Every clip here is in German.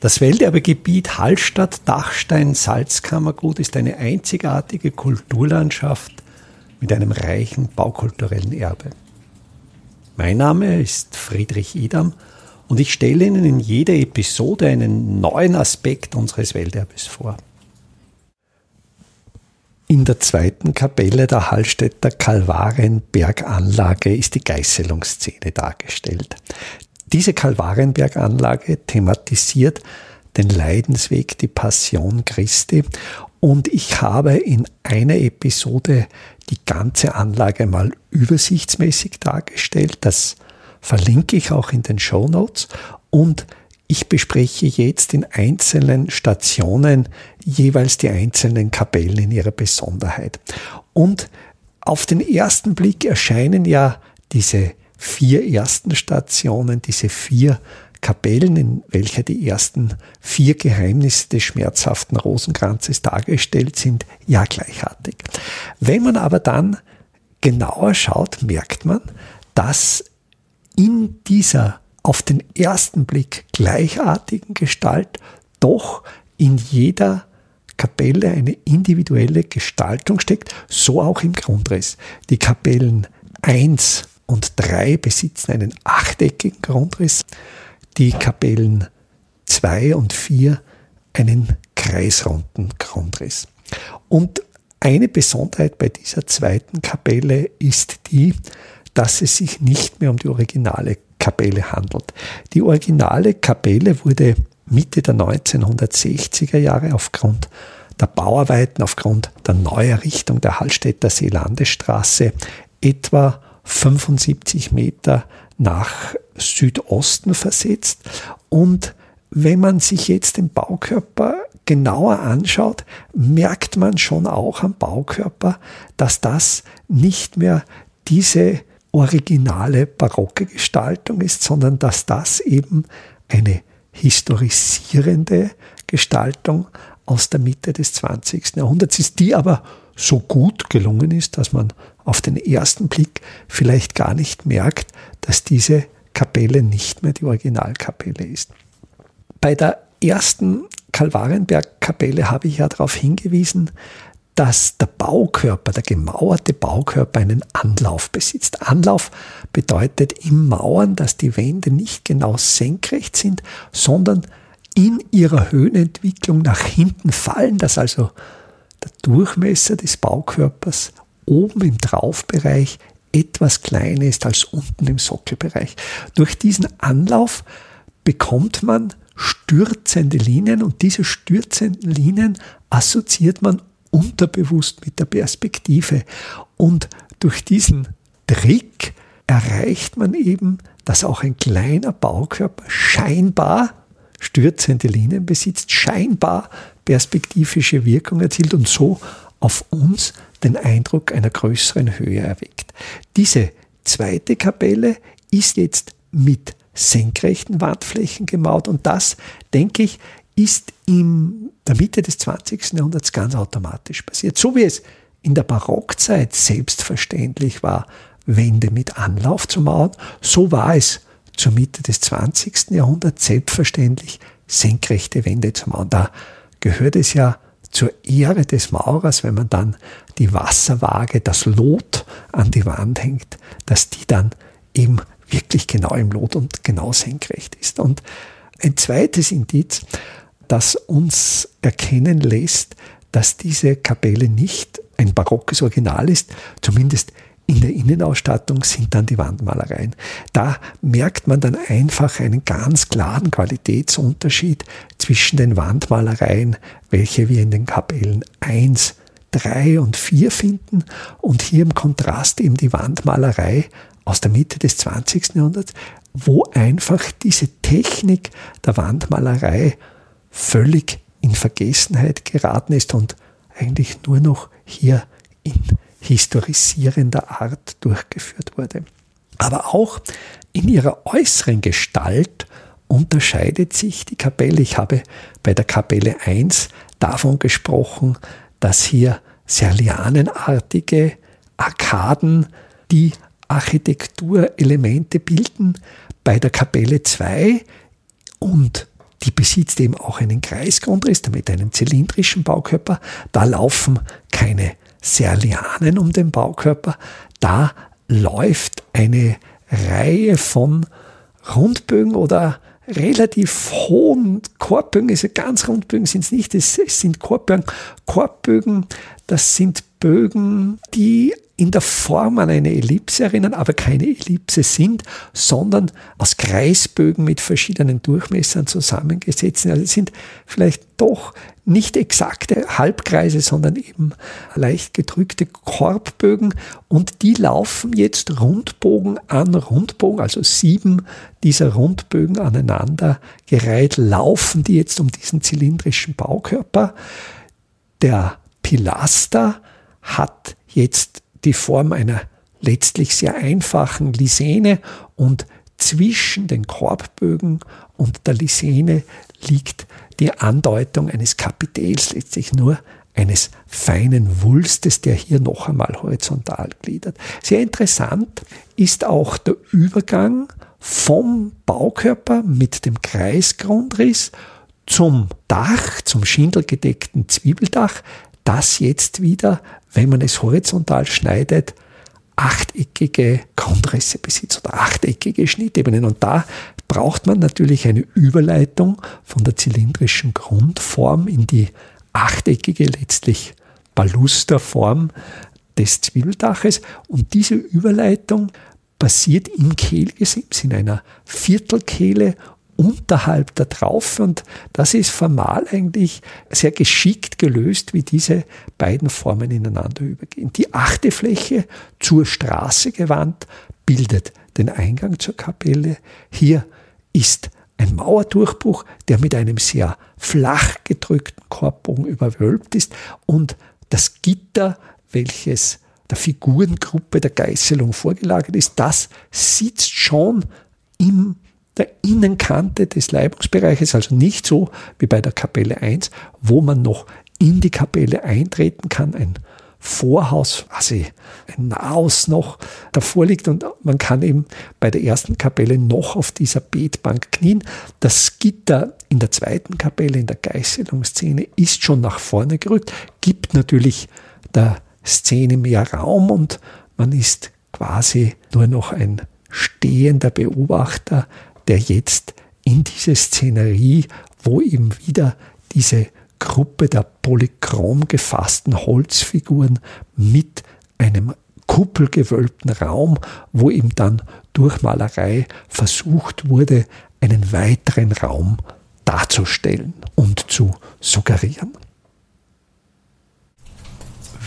Das Welterbegebiet Hallstatt-Dachstein-Salzkammergut ist eine einzigartige Kulturlandschaft mit einem reichen baukulturellen Erbe. Mein Name ist Friedrich Idam und ich stelle Ihnen in jeder Episode einen neuen Aspekt unseres Welterbes vor. In der zweiten Kapelle der Hallstätter Kalvarienberganlage ist die Geißelungsszene dargestellt. Diese Kalvarienberganlage thematisiert den Leidensweg, die Passion Christi. Und ich habe in einer Episode die ganze Anlage mal übersichtsmäßig dargestellt. Das verlinke ich auch in den Show Notes. Und ich bespreche jetzt in einzelnen Stationen jeweils die einzelnen Kapellen in ihrer Besonderheit. Und auf den ersten Blick erscheinen ja diese vier ersten Stationen, diese vier Kapellen, in welcher die ersten vier Geheimnisse des schmerzhaften Rosenkranzes dargestellt sind, ja gleichartig. Wenn man aber dann genauer schaut, merkt man, dass in dieser auf den ersten Blick gleichartigen Gestalt doch in jeder Kapelle eine individuelle Gestaltung steckt, so auch im Grundriss. Die Kapellen 1 und 3 besitzen einen achteckigen Grundriss, die Kapellen 2 und 4 einen kreisrunden Grundriss. Und eine Besonderheit bei dieser zweiten Kapelle ist die, dass es sich nicht mehr um die originale Kapelle handelt. Die originale Kapelle wurde Mitte der 1960er Jahre aufgrund der Bauarbeiten, aufgrund der Neuerrichtung der Hallstätter Seelandesstraße etwa 75 Meter nach Südosten versetzt. Und wenn man sich jetzt den Baukörper genauer anschaut, merkt man schon auch am Baukörper, dass das nicht mehr diese originale barocke Gestaltung ist, sondern dass das eben eine historisierende Gestaltung aus der Mitte des 20. Jahrhunderts ist, die aber so gut gelungen ist, dass man auf den ersten Blick vielleicht gar nicht merkt, dass diese Kapelle nicht mehr die Originalkapelle ist. Bei der ersten Kalvarienberg-Kapelle habe ich ja darauf hingewiesen, dass der Baukörper, der gemauerte Baukörper einen Anlauf besitzt. Anlauf bedeutet im Mauern, dass die Wände nicht genau senkrecht sind, sondern in ihrer Höhenentwicklung nach hinten fallen, dass also Durchmesser des Baukörpers oben im Traufbereich etwas kleiner ist als unten im Sockelbereich. Durch diesen Anlauf bekommt man stürzende Linien und diese stürzenden Linien assoziiert man unterbewusst mit der Perspektive. Und durch diesen Trick erreicht man eben, dass auch ein kleiner Baukörper scheinbar stürzende Linien besitzt, scheinbar perspektivische Wirkung erzielt und so auf uns den Eindruck einer größeren Höhe erweckt. Diese zweite Kapelle ist jetzt mit senkrechten Wandflächen gemauert und das, denke ich, ist in der Mitte des 20. Jahrhunderts ganz automatisch passiert. So wie es in der Barockzeit selbstverständlich war, Wände mit Anlauf zu mauern, so war es zur Mitte des 20. Jahrhunderts selbstverständlich, senkrechte Wände zu mauern. Da gehört es ja zur Ehre des Maurers, wenn man dann die Wasserwaage, das Lot an die Wand hängt, dass die dann eben wirklich genau im Lot und genau senkrecht ist. Und ein zweites Indiz, das uns erkennen lässt, dass diese Kapelle nicht ein barockes Original ist, zumindest in der Innenausstattung sind dann die Wandmalereien. Da merkt man dann einfach einen ganz klaren Qualitätsunterschied zwischen den Wandmalereien, welche wir in den Kapellen 1, 3 und 4 finden und hier im Kontrast eben die Wandmalerei aus der Mitte des 20. Jahrhunderts, wo einfach diese Technik der Wandmalerei völlig in Vergessenheit geraten ist und eigentlich nur noch hier in historisierender Art durchgeführt wurde. Aber auch in ihrer äußeren Gestalt unterscheidet sich die Kapelle. Ich habe bei der Kapelle 1 davon gesprochen, dass hier serlianenartige Arkaden die Architekturelemente bilden. Bei der Kapelle 2 und die besitzt eben auch einen Kreisgrundriss, damit einen zylindrischen Baukörper. Da laufen keine Serlianen um den Baukörper. Da läuft eine Reihe von Rundbögen oder relativ hohen Korbbögen, also ganz Rundbögen sind es nicht, es, sind Korbbögen. Korbbögen, das sind Bögen, die in der Form an eine Ellipse erinnern, aber keine Ellipse sind, sondern aus Kreisbögen mit verschiedenen Durchmessern zusammengesetzt sind. Also sind vielleicht doch nicht exakte Halbkreise, sondern eben leicht gedrückte Korbbögen und die laufen jetzt Rundbogen an Rundbogen, also sieben dieser Rundbögen aneinander gereiht, laufen die jetzt um diesen zylindrischen Baukörper. Der Pilaster hat jetzt die Form einer letztlich sehr einfachen Lisene und zwischen den Korbbögen und der Lisene liegt die Andeutung eines Kapitels, letztlich nur eines feinen Wulstes, der hier noch einmal horizontal gliedert. Sehr interessant ist auch der Übergang vom Baukörper mit dem Kreisgrundriss zum Dach, zum schindelgedeckten Zwiebeldach, das jetzt wieder wenn man es horizontal schneidet, achteckige Grundrisse besitzt oder achteckige Schnittebenen. Und da braucht man natürlich eine Überleitung von der zylindrischen Grundform in die achteckige, letztlich Balusterform des Zwiebeldaches. Und diese Überleitung passiert im Kehlgesims in einer Viertelkehle unterhalb der Traufe und das ist formal eigentlich sehr geschickt gelöst, wie diese beiden Formen ineinander übergehen. Die achte Fläche zur Straße gewandt bildet den Eingang zur Kapelle. Hier ist ein Mauerdurchbruch, der mit einem sehr flach gedrückten Korbbogen überwölbt ist und das Gitter, welches der Figurengruppe der Geißelung vorgelagert ist, das sitzt schon im der Innenkante des Leibungsbereiches, also nicht so wie bei der Kapelle 1, wo man noch in die Kapelle eintreten kann, ein Vorhaus, quasi ein Nahaus noch davor liegt und man kann eben bei der ersten Kapelle noch auf dieser Betbank knien. Das Gitter in der zweiten Kapelle, in der Geißelungsszene, ist schon nach vorne gerückt, gibt natürlich der Szene mehr Raum und man ist quasi nur noch ein stehender Beobachter der jetzt in diese Szenerie, wo eben wieder diese Gruppe der polychrom gefassten Holzfiguren mit einem kuppelgewölbten Raum, wo eben dann durch Malerei versucht wurde, einen weiteren Raum darzustellen und zu suggerieren.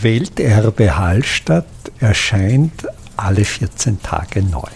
Welterbe Hallstatt erscheint alle 14 Tage neu.